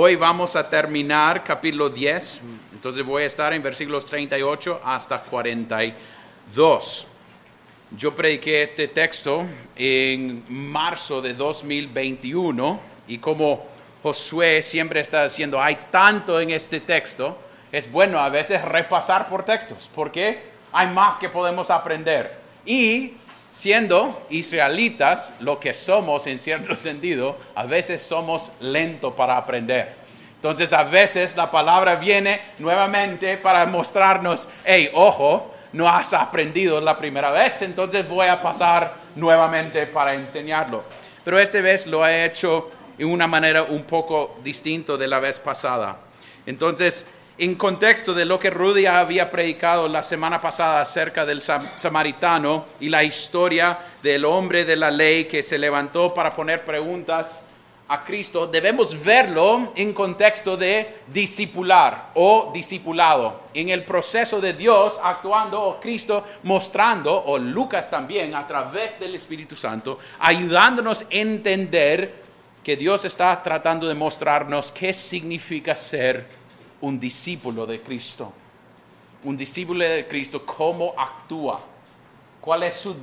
hoy vamos a terminar capítulo 10, entonces voy a estar en versículos 38 hasta 42. Yo prediqué este texto en marzo de 2021 y como Josué siempre está diciendo, hay tanto en este texto, es bueno a veces repasar por textos, porque hay más que podemos aprender. Y siendo israelitas, lo que somos en cierto sentido, a veces somos lentos para aprender. Entonces a veces la palabra viene nuevamente para mostrarnos, hey, ojo, no has aprendido la primera vez, entonces voy a pasar nuevamente para enseñarlo. Pero esta vez lo he hecho en una manera un poco distinta de la vez pasada. Entonces, en contexto de lo que Rudy había predicado la semana pasada acerca del samaritano y la historia del hombre de la ley que se levantó para poner preguntas a Cristo, debemos verlo en contexto de discipular o discipulado, en el proceso de Dios actuando o Cristo mostrando, o Lucas también a través del Espíritu Santo, ayudándonos a entender que Dios está tratando de mostrarnos qué significa ser un discípulo de Cristo. Un discípulo de Cristo, cómo actúa, cuál es su,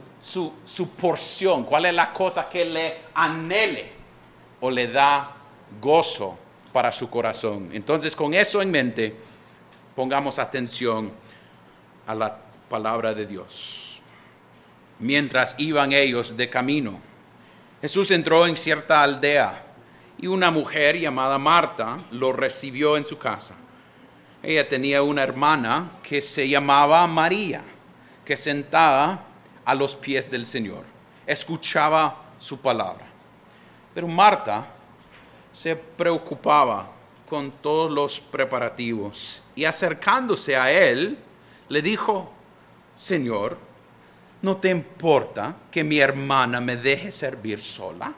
su, porción, cuál es la cosa que le anhele o le da gozo para su corazón. Entonces, con eso en mente, pongamos atención a la palabra de Dios. Mientras iban ellos de camino, Jesús entró en cierta aldea y una mujer llamada Marta lo recibió en su casa. Ella tenía una hermana que se llamaba María, que sentada a los pies del Señor, escuchaba su palabra. Pero Marta se preocupaba con todos los preparativos y acercándose a él, le dijo, Señor, ¿no te importa que mi hermana me deje servir sola?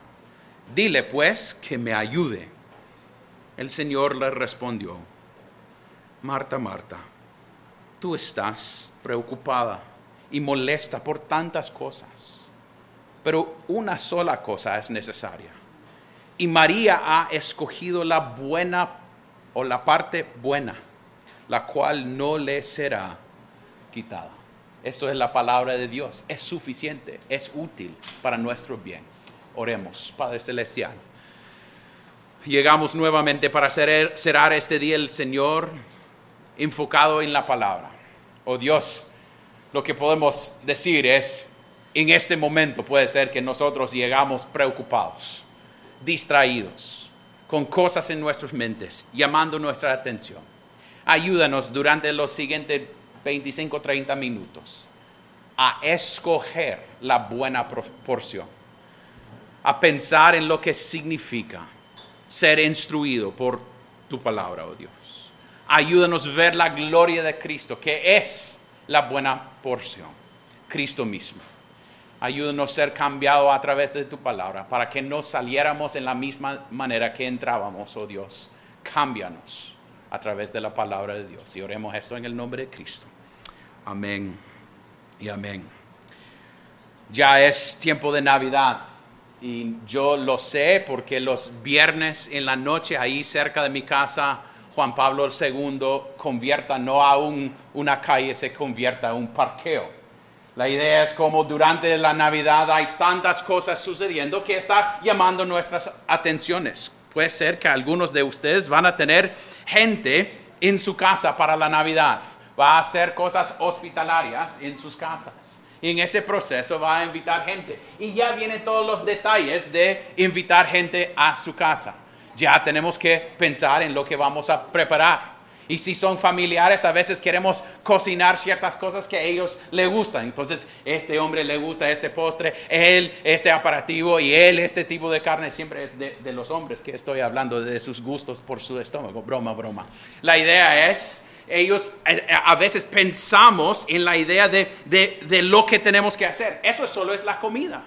Dile pues que me ayude. El Señor le respondió, Marta, Marta, tú estás preocupada y molesta por tantas cosas, pero una sola cosa es necesaria. Y María ha escogido la buena o la parte buena, la cual no le será quitada. Esto es la palabra de Dios. Es suficiente, es útil para nuestro bien. Oremos, Padre Celestial. Llegamos nuevamente para cerrar este día el Señor enfocado en la palabra. Oh Dios, lo que podemos decir es, en este momento puede ser que nosotros llegamos preocupados, distraídos, con cosas en nuestras mentes, llamando nuestra atención. Ayúdanos durante los siguientes 25, 30 minutos a escoger la buena porción, a pensar en lo que significa ser instruido por tu palabra, oh Dios ayúdanos a ver la gloria de Cristo, que es la buena porción, Cristo mismo. Ayúdanos a ser cambiados a través de tu palabra, para que no saliéramos en la misma manera que entrábamos, oh Dios. Cámbianos a través de la palabra de Dios. Y oremos esto en el nombre de Cristo. Amén y amén. Ya es tiempo de Navidad. Y yo lo sé porque los viernes en la noche ahí cerca de mi casa Juan Pablo II convierta no a una calle, se convierta a un parqueo. La idea es como durante la Navidad hay tantas cosas sucediendo que está llamando nuestras atenciones. Puede ser que algunos de ustedes van a tener gente en su casa para la Navidad. Va a hacer cosas hospitalarias en sus casas. Y en ese proceso va a invitar gente. Y ya vienen todos los detalles de invitar gente a su casa ya tenemos que pensar en lo que vamos a preparar. Y si son familiares, a veces queremos cocinar ciertas cosas que a ellos les gustan. Entonces, este hombre le gusta este postre, él este aparativo y él este tipo de carne. Siempre es de, los hombres que estoy hablando, de sus gustos por su estómago. Broma, broma. La idea es, ellos eh, a veces pensamos en la idea de, de lo que tenemos que hacer. Eso solo es la comida.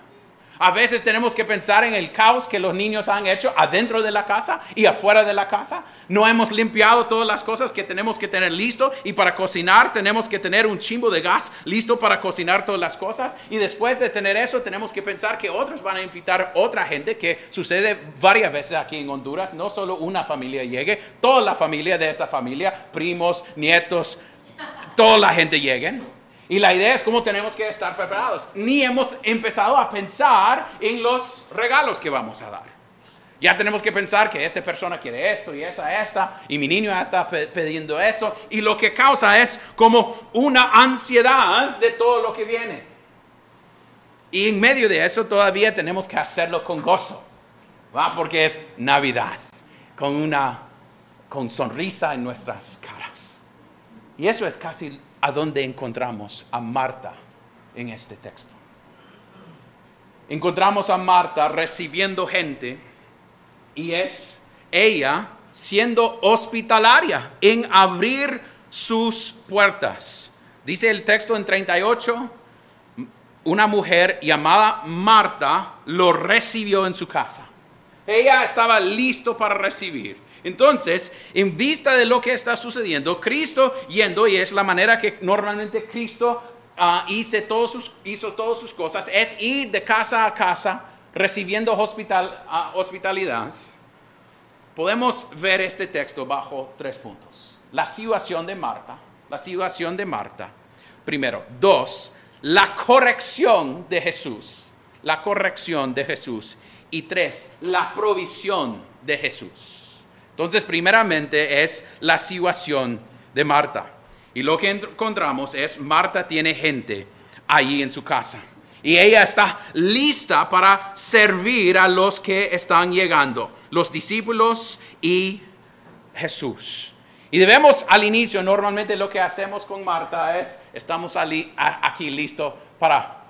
A veces tenemos que pensar en el caos que los niños han hecho adentro de la casa y afuera de la casa. No hemos limpiado todas las cosas que tenemos que tener listo y para cocinar tenemos que tener un chimbo de gas listo para cocinar todas las cosas. Y después de tener eso tenemos que pensar que otros van a invitar otra gente que sucede varias veces aquí en Honduras. No solo una familia llegue, toda la familia de esa familia, primos, nietos, toda la gente lleguen. Y la idea es cómo tenemos que estar preparados. Ni hemos empezado a pensar en los regalos que vamos a dar. Ya tenemos que pensar que esta persona quiere esto y esa, esta, y mi niño está pidiendo eso. Y lo que causa es como una ansiedad de todo lo que viene. Y en medio de eso todavía tenemos que hacerlo con gozo, ¿va? porque es Navidad, con una con sonrisa en nuestras caras. Y eso es casi a dónde encontramos a Marta en este texto. Encontramos a Marta recibiendo gente y es ella siendo hospitalaria en abrir sus puertas. Dice el texto en 38, una mujer llamada Marta lo recibió en su casa. Ella estaba listo para recibir. Entonces, en vista de lo que está sucediendo, Cristo yendo, y es la manera que normalmente Cristo ah, hizo, todos sus, hizo todas sus cosas, es ir de casa a casa recibiendo hospital, ah, hospitalidad. Podemos ver este texto bajo tres puntos. La situación de Marta, la situación de Marta. Primero, dos, la corrección de Jesús, la corrección de Jesús. Y tres, la provisión de Jesús. Entonces, primeramente es la situación de Marta. Y lo que encontramos es, Marta tiene gente allí en su casa. Y ella está lista para servir a los que están llegando, los discípulos y Jesús. Y debemos al inicio, normalmente lo que hacemos con Marta es, estamos aquí listos para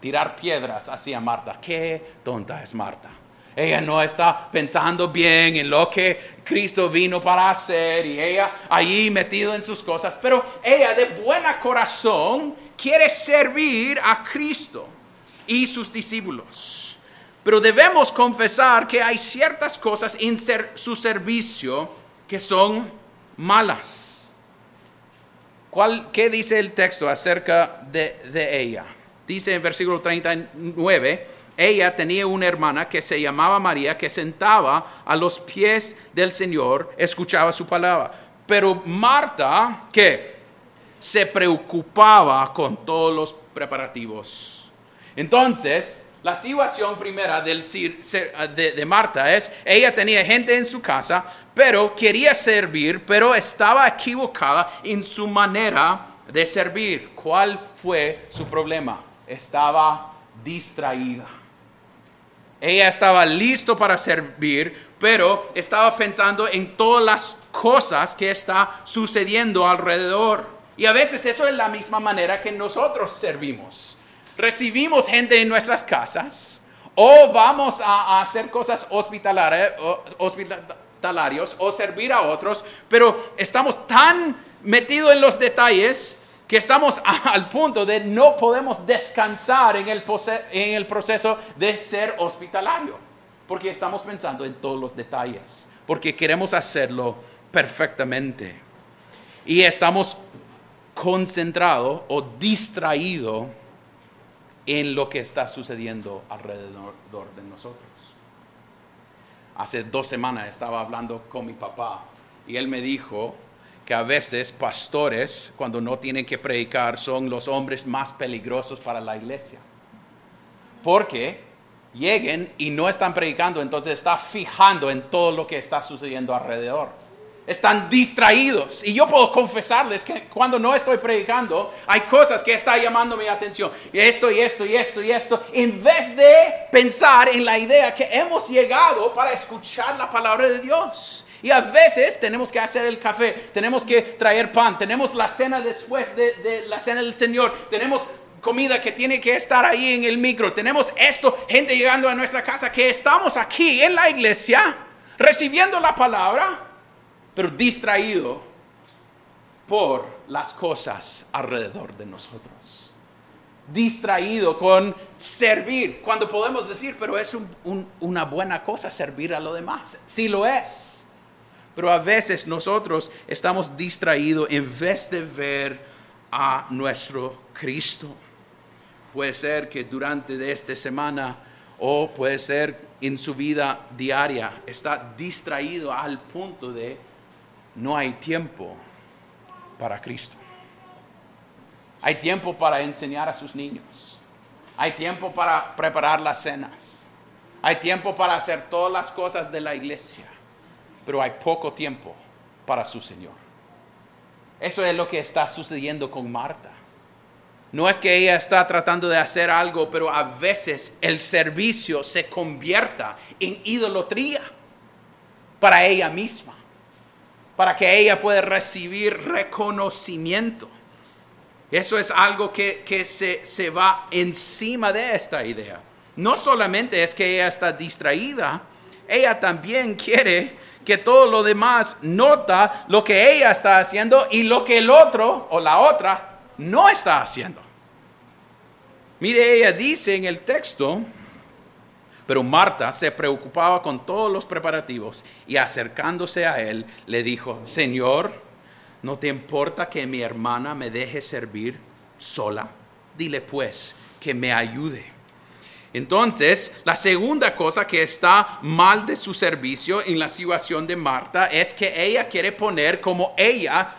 tirar piedras hacia Marta. Qué tonta es Marta. Ella no está pensando bien en lo que Cristo vino para hacer y ella ahí metido en sus cosas, pero ella de buena corazón quiere servir a Cristo y sus discípulos. Pero debemos confesar que hay ciertas cosas en su servicio que son malas. ¿Cuál, ¿Qué dice el texto acerca de ella? Dice en versículo 39, ella tenía una hermana que se llamaba María, que sentaba a los pies del Señor, escuchaba su palabra. Pero Marta, ¿qué? Se preocupaba con todos los preparativos. Entonces, la situación primera de, de Marta es, ella tenía gente en su casa, pero quería servir, pero estaba equivocada en su manera de servir. ¿Cuál fue su problema? Estaba distraída. Ella estaba listo para servir, pero estaba pensando en todas las cosas que está sucediendo alrededor. Y a veces eso es la misma manera que nosotros servimos. Recibimos gente en nuestras casas o vamos a, hacer cosas hospitalarias, o servir a otros, pero estamos tan metidos en los detalles que estamos al punto de no podemos descansar en el, proceso de ser hospitalario, porque estamos pensando en todos los detalles, porque queremos hacerlo perfectamente. Y estamos concentrados o distraídos en lo que está sucediendo alrededor de nosotros. Hace dos semanas estaba hablando con mi papá y él me dijo, que a veces pastores, cuando no tienen que predicar, son los hombres más peligrosos para la iglesia. Porque lleguen y no están predicando, entonces está fijando en todo lo que está sucediendo alrededor. Están distraídos. Y yo puedo confesarles que cuando no estoy predicando, hay cosas que están llamando mi atención. Y esto y esto y esto y esto. En vez de pensar en la idea que hemos llegado para escuchar la palabra de Dios. Y a veces tenemos que hacer el café, tenemos que traer pan, tenemos la cena después de, la cena del Señor, tenemos comida que tiene que estar ahí en el micro, tenemos esto, gente llegando a nuestra casa, que estamos aquí en la iglesia recibiendo la palabra, pero distraído por las cosas alrededor de nosotros. distraído con servir, cuando podemos decir, pero es una buena cosa servir a lo demás. Sí lo es. Pero a veces nosotros estamos distraídos en vez de ver a nuestro Cristo. Puede ser que durante esta semana o puede ser en su vida diaria está distraído al punto de no hay tiempo para Cristo. Hay tiempo para enseñar a sus niños. Hay tiempo para preparar las cenas. Hay tiempo para hacer todas las cosas de la iglesia. Pero hay poco tiempo para su Señor. Eso es lo que está sucediendo con Marta. No es que ella está tratando de hacer algo, pero a veces el servicio se convierta en idolatría para ella misma, para que ella pueda recibir reconocimiento. Eso es algo que, se, se va encima de esta idea. No solamente es que ella está distraída, ella también quiere que todo lo demás nota lo que ella está haciendo y lo que el otro o la otra no está haciendo. Mire, ella dice en el texto, pero Marta se preocupaba con todos los preparativos y acercándose a él le dijo, Señor, ¿No te importa que mi hermana me deje servir sola? Dile pues que me ayude. Entonces, la segunda cosa que está mal de su servicio en la situación de Marta es que ella quiere poner como ella,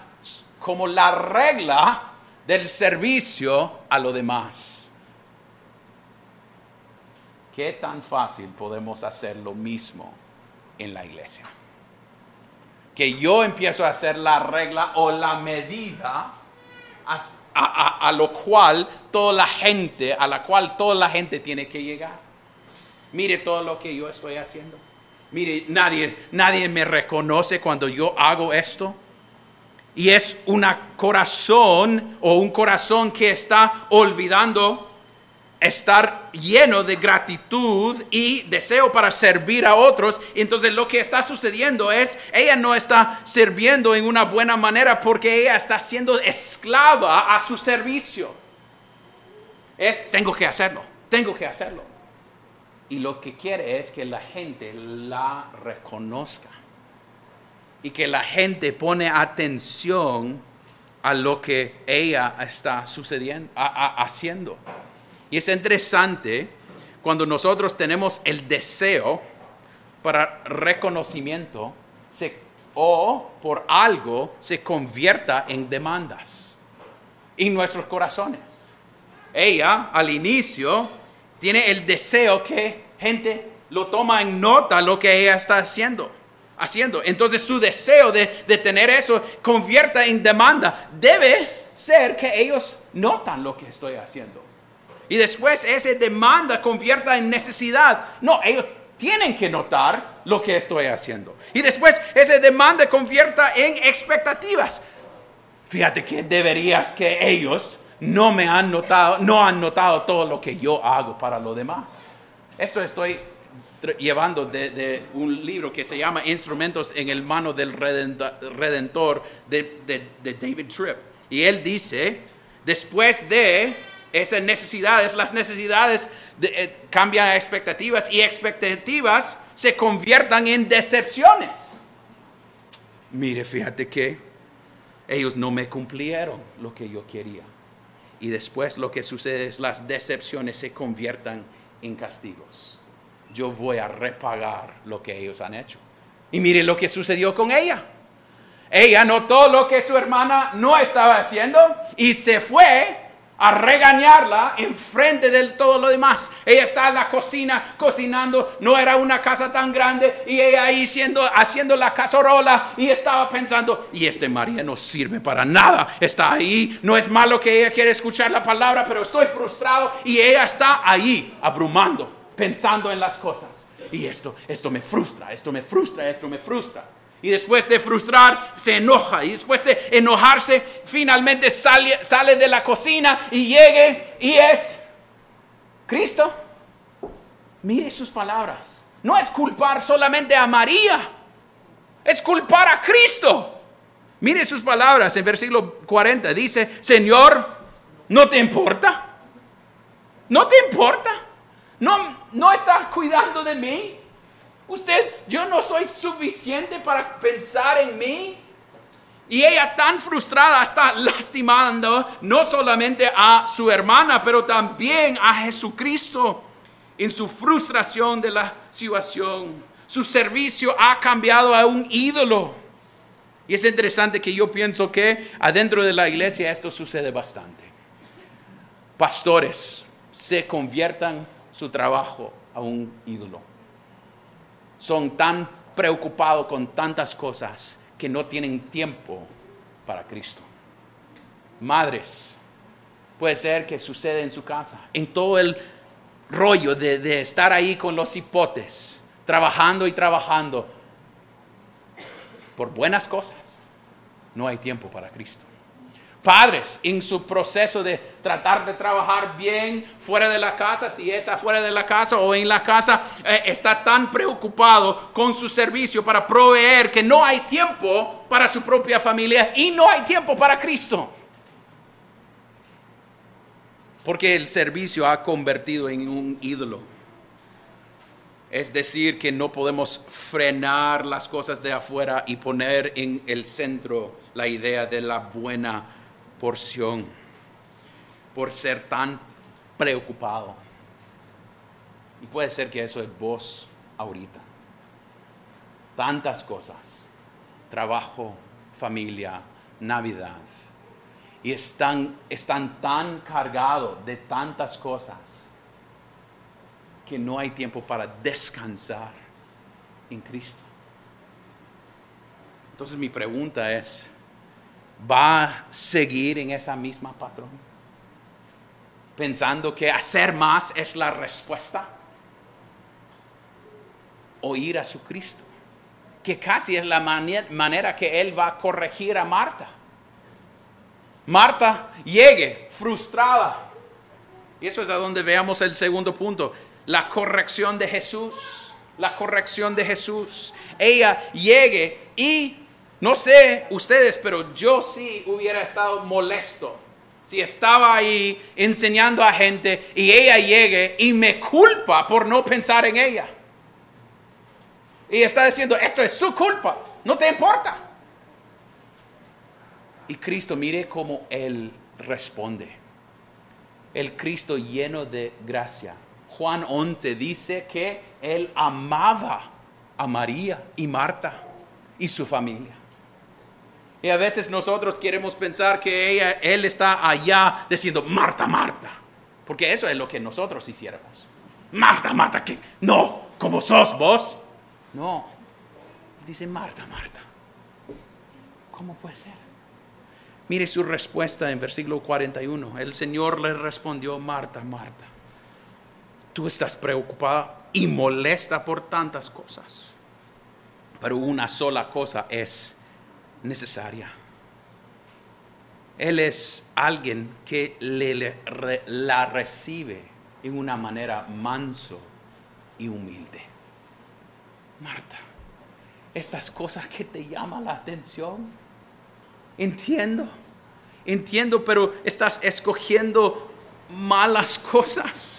como la regla del servicio a lo demás. ¿Qué tan fácil podemos hacer lo mismo en la iglesia? que yo empiezo a hacer la regla o la medida a, lo cual toda la gente, a la cual toda la gente tiene que llegar. Mire todo lo que yo estoy haciendo. Mire, nadie, nadie me reconoce cuando yo hago esto. Y es un corazón o un corazón que está olvidando estar lleno de gratitud y deseo para servir a otros. Entonces lo que está sucediendo es, ella no está sirviendo en una buena manera porque ella está siendo esclava a su servicio. Es, tengo que hacerlo, tengo que hacerlo. Y lo que quiere es que la gente la reconozca. Y que la gente pone atención a lo que ella está sucediendo, haciendo. Y es interesante cuando nosotros tenemos el deseo para reconocimiento o por algo se convierta en demandas en nuestros corazones. Ella al inicio tiene el deseo que gente lo toma en nota lo que ella está haciendo. Haciendo. Entonces su deseo de, de tener eso convierta en demanda. Debe ser que ellos notan lo que estoy haciendo. Y después esa demanda convierta en necesidad. No, ellos tienen que notar lo que estoy haciendo. Y después esa demanda convierta en expectativas. Fíjate que deberías que ellos no me han notado, no han notado todo lo que yo hago para los demás. Esto estoy llevando de, un libro que se llama Instrumentos en el mano del Redentor de, de David Tripp. Y él dice, después de esas necesidades, las necesidades eh, cambian a expectativas y expectativas se conviertan en decepciones. Mire, fíjate que ellos no me cumplieron lo que yo quería. Y después lo que sucede es las decepciones se conviertan en castigos. Yo voy a repagar lo que ellos han hecho. Y mire lo que sucedió con ella. Ella notó lo que su hermana no estaba haciendo y se fue a regañarla en frente de todo lo demás. Ella está en la cocina cocinando, no era una casa tan grande y ella ahí siendo, haciendo la cacerola y estaba pensando, y este María no sirve para nada, está ahí, no es malo que ella quiere escuchar la palabra, pero estoy frustrado y ella está ahí abrumando, pensando en las cosas. Y esto, esto me frustra, esto me frustra, esto me frustra. Y después de frustrar, se enoja. Y después de enojarse, finalmente sale, sale de la cocina y llegue y es Cristo. Mire sus palabras. No es culpar solamente a María, es culpar a Cristo. Mire sus palabras en versículo 40. Dice, Señor, ¿no te importa ¿No te importa? ¿No, no está cuidando de mí? Usted, yo no soy suficiente para pensar en mí. Y ella tan frustrada está lastimando no solamente a su hermana, pero también a Jesucristo en su frustración de la situación. Su servicio ha cambiado a un ídolo. Y es interesante que yo pienso que adentro de la iglesia esto sucede bastante. Pastores se conviertan su trabajo a un ídolo. Son tan preocupados con tantas cosas que no tienen tiempo para Cristo. Madres, puede ser que sucede en su casa, en todo el rollo de, de estar ahí con los hipotes, trabajando y trabajando por buenas cosas. No hay tiempo para Cristo padres en su proceso de tratar de trabajar bien fuera de la casa, si es afuera de la casa o en la casa, eh, está tan preocupado con su servicio para proveer que no hay tiempo para su propia familia y no hay tiempo para Cristo. Porque el servicio ha convertido en un ídolo. Es decir, que no podemos frenar las cosas de afuera y poner en el centro la idea de la buena porción por ser tan preocupado. Y puede ser que eso es vos ahorita. Tantas cosas. Trabajo, familia, Navidad. Y están, están tan cargados de tantas cosas que no hay tiempo para descansar en Cristo. Entonces mi pregunta es, va a seguir en esa misma patrón, pensando que hacer más es la respuesta, o ir a su Cristo, que casi es la manera que Él va a corregir a Marta. Marta llegue frustrada. Y eso es a donde veamos el segundo punto, la corrección de Jesús. La corrección de Jesús. Ella llegue y no sé ustedes, pero yo sí hubiera estado molesto si estaba ahí enseñando a gente y ella llegue y me culpa por no pensar en ella. Y está diciendo, esto es su culpa, no te importa. Y Cristo, mire cómo Él responde. El Cristo lleno de gracia. Juan 11 dice que Él amaba a María y Marta y su familia. Y a veces nosotros queremos pensar que él está allá diciendo, Marta, Marta. Porque eso es lo que nosotros hiciéramos. Marta, Marta, que no, como sos vos. No. Dice, Marta, Marta. ¿Cómo puede ser? Mire su respuesta en versículo 41. El Señor le respondió, Marta, Marta. Tú estás preocupada y molesta por tantas cosas. Pero una sola cosa es necesaria. Él es alguien que le, la recibe en una manera manso y humilde. Marta, estas cosas que te llaman la atención, entiendo, entiendo, pero estás escogiendo malas cosas.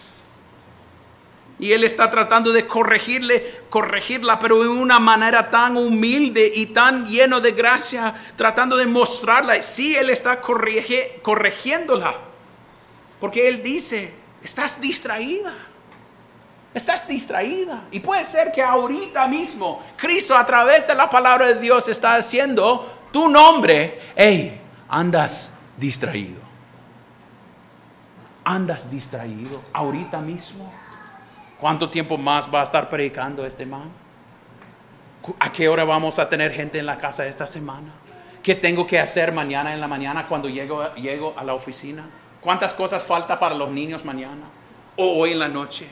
Y él está tratando de corregirle, corregirla, pero en una manera tan humilde y tan lleno de gracia, tratando de mostrarla. Sí, él está corrigiéndola. Porque él dice, estás distraída. Estás distraída. Y puede ser que ahorita mismo Cristo a través de la palabra de Dios está haciendo tu nombre. Hey, andas distraído. Andas distraído ahorita mismo. ¿Cuánto tiempo más va a estar predicando este man? ¿A qué hora vamos a tener gente en la casa esta semana? ¿Qué tengo que hacer mañana en la mañana cuando llego, llego a la oficina? ¿Cuántas cosas falta para los niños mañana o hoy en la noche?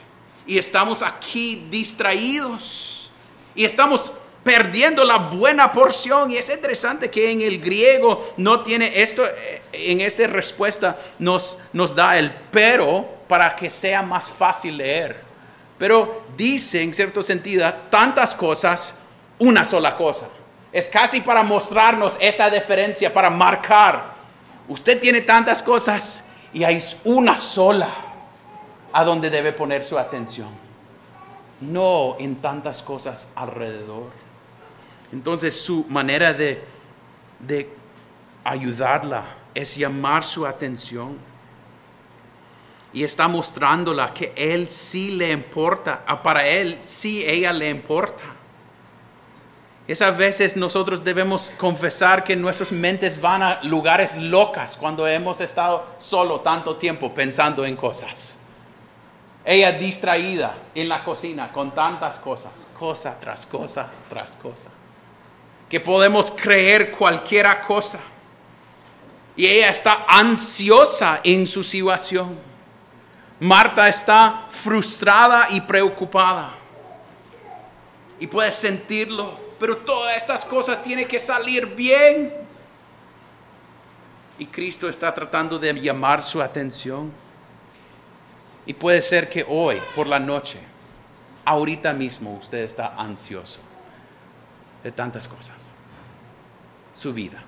Y estamos aquí distraídos y estamos perdiendo la buena porción. Y es interesante que en el griego no tiene esto, eh, en esta respuesta nos, nos da el pero para que sea más fácil leer. Pero dice en cierto sentido tantas cosas, una sola cosa. Es casi para mostrarnos esa diferencia, para marcar. Usted tiene tantas cosas y hay una sola. a donde debe poner su atención, no en tantas cosas alrededor. Entonces su manera de, de ayudarla es llamar su atención y está mostrándola que él sí le importa, ah, para él sí ella le importa. Esas veces nosotros debemos confesar que nuestras mentes van a lugares locas cuando hemos estado solo tanto tiempo pensando en cosas. Ella distraída en la cocina con tantas cosas, cosa tras cosa tras cosa, que podemos creer cualquiera cosa. Y ella está ansiosa en su situación. Marta está frustrada y preocupada. Y puedes sentirlo, pero todas estas cosas tienen que salir bien. Y Cristo está tratando de llamar su atención. Y puede ser que hoy, por la noche, ahorita mismo usted está ansioso de tantas cosas. Su vida,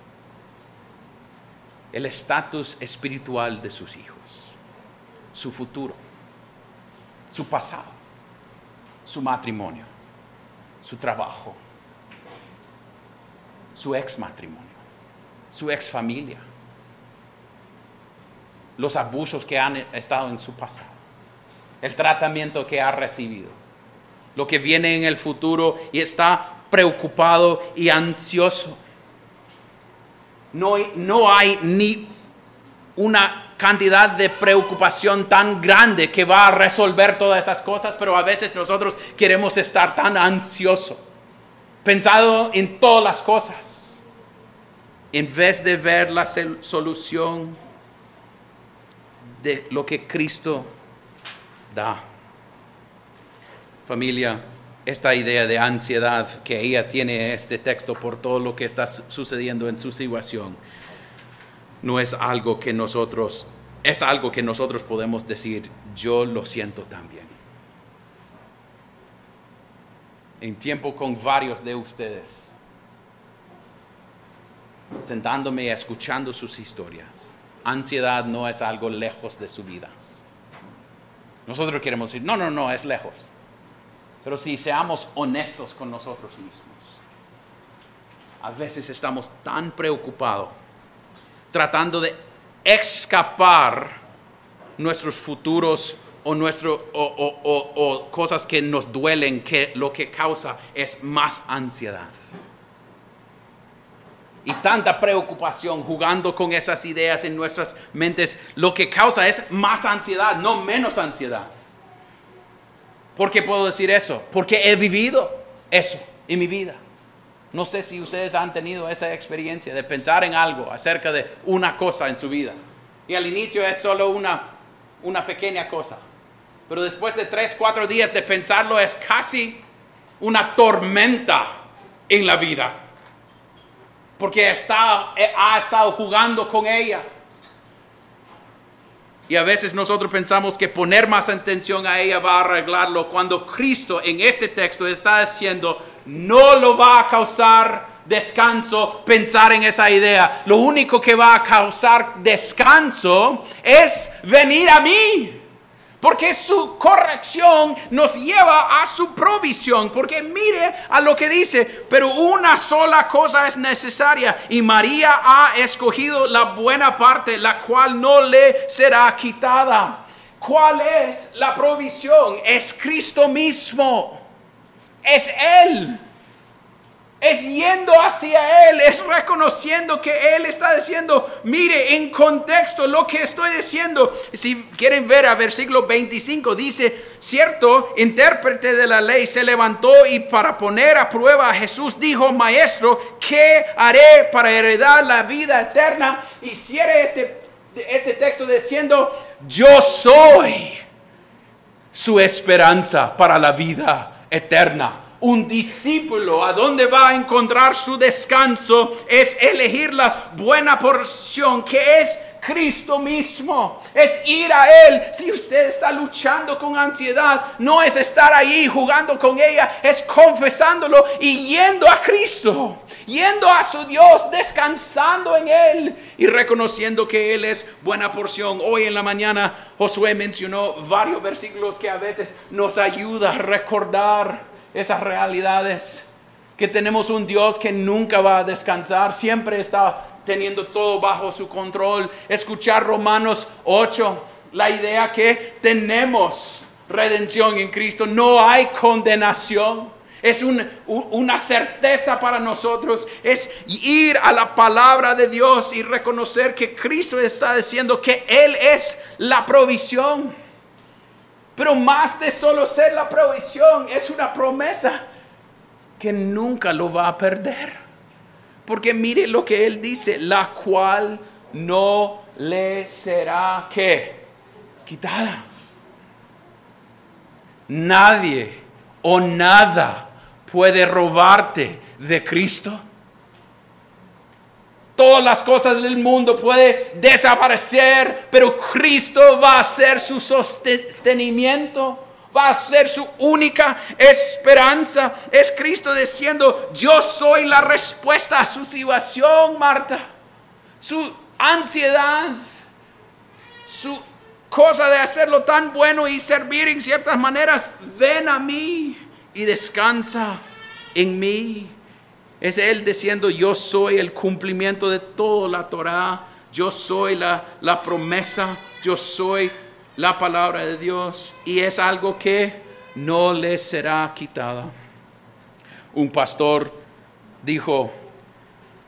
el estatus espiritual de sus hijos, su futuro, su pasado, su matrimonio, su trabajo, su ex matrimonio, su ex familia, los abusos que han estado en su pasado el tratamiento que ha recibido, lo que viene en el futuro y está preocupado y ansioso. No, no hay ni una cantidad de preocupación tan grande que va a resolver todas esas cosas, pero a veces nosotros queremos estar tan ansiosos, pensado en todas las cosas, en vez de ver la solución de lo que Cristo da. Familia, esta idea de ansiedad que ella tiene en este texto por todo lo que está sucediendo en su situación, no es algo que nosotros, es algo que nosotros podemos decir, yo lo siento también. En tiempo con varios de ustedes, sentándome y escuchando sus historias, ansiedad no es algo lejos de sus vidas nosotros queremos decir, no, no, no, es lejos. Pero si seamos honestos con nosotros mismos, a veces estamos tan preocupados tratando de escapar nuestros futuros o, nuestro, o, cosas que nos duelen, que lo que causa es más ansiedad y tanta preocupación jugando con esas ideas en nuestras mentes, lo que causa es más ansiedad, no menos ansiedad. ¿Por qué puedo decir eso? Porque he vivido eso en mi vida. No sé si ustedes han tenido esa experiencia de pensar en algo acerca de una cosa en su vida. Y al inicio es solo una, una pequeña cosa. Pero después de tres, cuatro días de pensarlo es casi una tormenta en la vida porque está, eh, ha estado jugando con ella. Y a veces nosotros pensamos que poner más atención a ella va a arreglarlo, cuando Cristo en este texto está diciendo, no lo va a causar descanso pensar en esa idea. Lo único que va a causar descanso es venir a mí. Porque su corrección nos lleva a su provisión. Porque mire a lo que dice, pero una sola cosa es necesaria. Y María ha escogido la buena parte, la cual no le será quitada. ¿Cuál es la provisión? Es Cristo mismo. Es Él es yendo hacia Él, es reconociendo que Él está diciendo, mire en contexto lo que estoy diciendo. Si quieren ver a versículo 25, dice, cierto intérprete de la ley se levantó y para poner a prueba a Jesús dijo, maestro, ¿qué haré para heredar la vida eterna? Y cierre este, este texto diciendo, yo soy su esperanza para la vida eterna un discípulo a dónde va a encontrar su descanso es elegir la buena porción que es Cristo mismo, es ir a Él. Si usted está luchando con ansiedad, no es estar ahí jugando con ella, es confesándolo y yendo a Cristo, yendo a su Dios, descansando en Él y reconociendo que Él es buena porción. Hoy en la mañana Josué mencionó varios versículos que a veces nos ayuda a recordar esas realidades que tenemos un Dios que nunca va a descansar, siempre está teniendo todo bajo su control. Escuchar Romanos 8, la idea que tenemos redención en Cristo, no hay condenación. Es una certeza para nosotros, es ir a la palabra de Dios y reconocer que Cristo está diciendo que Él es la provisión. Pero más de solo ser la provisión, es una promesa que nunca lo va a perder. Porque mire lo que él dice, la cual no le será que quitada. Nadie o nada puede robarte de Cristo. Todas las cosas del mundo pueden desaparecer, pero Cristo va a ser su sostenimiento va a ser su única esperanza. Es Cristo diciendo, yo soy la respuesta a su situación, Marta. Su ansiedad, su cosa de hacerlo tan bueno y servir en ciertas maneras, ven a mí y descansa en mí. Es Él diciendo, yo soy el cumplimiento de toda la Torah, yo soy la, la promesa, yo soy la palabra de Dios y es algo que no le será quitada. Un pastor dijo,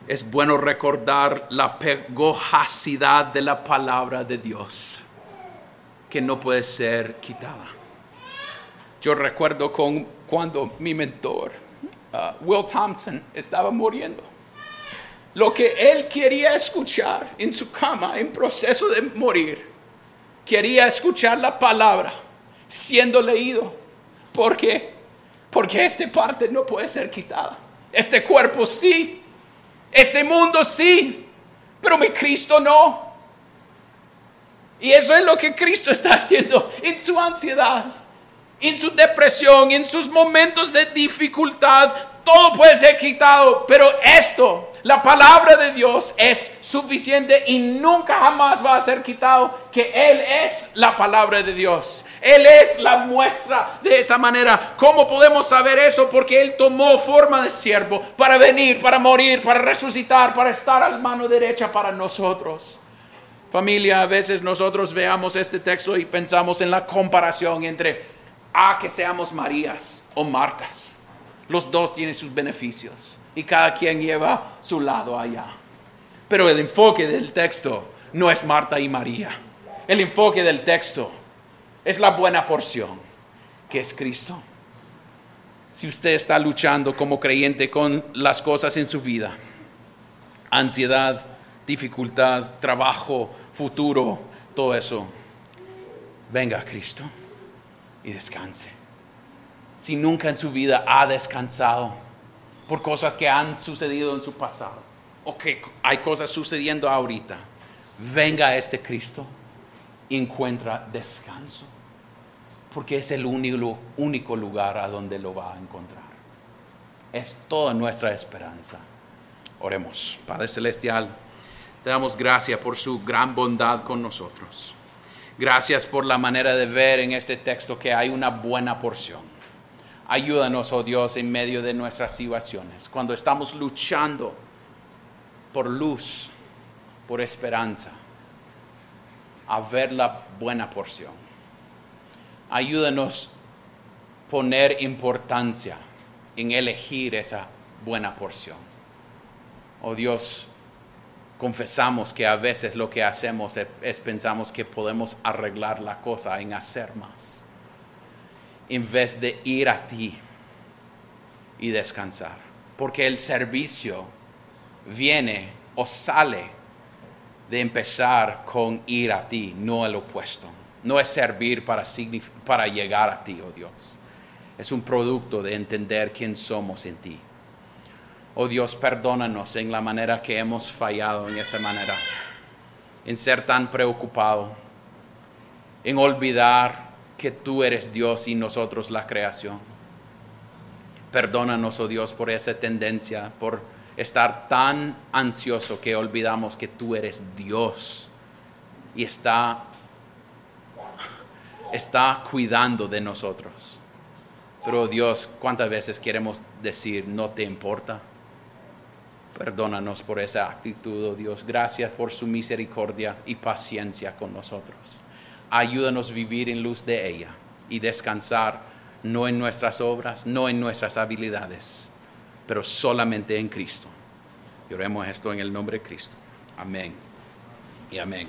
es bueno recordar la pegojacidad de la palabra de Dios, que no puede ser quitada. Yo recuerdo con, cuando mi mentor, uh, Will Thompson, estaba muriendo. Lo que él quería escuchar en su cama en proceso de morir quería escuchar la palabra siendo leído. ¿Por qué? Porque esta parte no puede ser quitada. Este cuerpo sí. Este mundo sí. Pero mi Cristo no. Y eso es lo que Cristo está haciendo en su ansiedad, en su depresión, en sus momentos de dificultad. Todo puede ser quitado, pero esto la palabra de Dios es suficiente y nunca jamás va a ser quitado que Él es la palabra de Dios. Él es la muestra de esa manera. ¿Cómo podemos saber eso? Porque Él tomó forma de siervo para venir, para morir, para resucitar, para estar a la mano derecha para nosotros. Familia, a veces nosotros veamos este texto y pensamos en la comparación entre a que seamos Marías o Martas. Los dos tienen sus beneficios y cada quien lleva su lado allá. Pero el enfoque del texto no es Marta y María. El enfoque del texto es la buena porción, que es Cristo. Si usted está luchando como creyente con las cosas en su vida, ansiedad, dificultad, trabajo, futuro, todo eso, venga a Cristo y descanse. Si nunca en su vida ha descansado, por cosas que han sucedido en su pasado o que hay cosas sucediendo ahorita, venga a este Cristo y encuentra descanso, porque es el único, único lugar a donde lo va a encontrar. Es toda nuestra esperanza. Oremos, Padre Celestial, te damos gracias por su gran bondad con nosotros. Gracias por la manera de ver en este texto que hay una buena porción Ayúdanos, oh Dios, en medio de nuestras situaciones, cuando estamos luchando por luz, por esperanza, a ver la buena porción. Ayúdanos poner importancia en elegir esa buena porción. Oh Dios, confesamos que a veces lo que hacemos es, es pensamos que podemos arreglar la cosa en hacer más en vez de ir a ti y descansar. Porque el servicio viene o sale de empezar con ir a ti, no el opuesto. No es servir para, para llegar a ti, oh Dios. Es un producto de entender quién somos en ti. Oh Dios, perdónanos en la manera que hemos fallado en esta manera. en ser tan preocupado, en olvidar que tú eres Dios y nosotros la creación. Perdónanos, oh Dios, por esa tendencia, por estar tan ansioso que olvidamos que tú eres Dios y está, está cuidando de nosotros. Pero Dios, ¿cuántas veces queremos decir, no te importa? Perdónanos por esa actitud, oh Dios. Gracias por su misericordia y paciencia con nosotros. Ayúdanos a vivir en luz de ella y descansar no en nuestras obras, no en nuestras habilidades, pero solamente en Cristo. Lloremos esto en el nombre de Cristo. Amén y amén.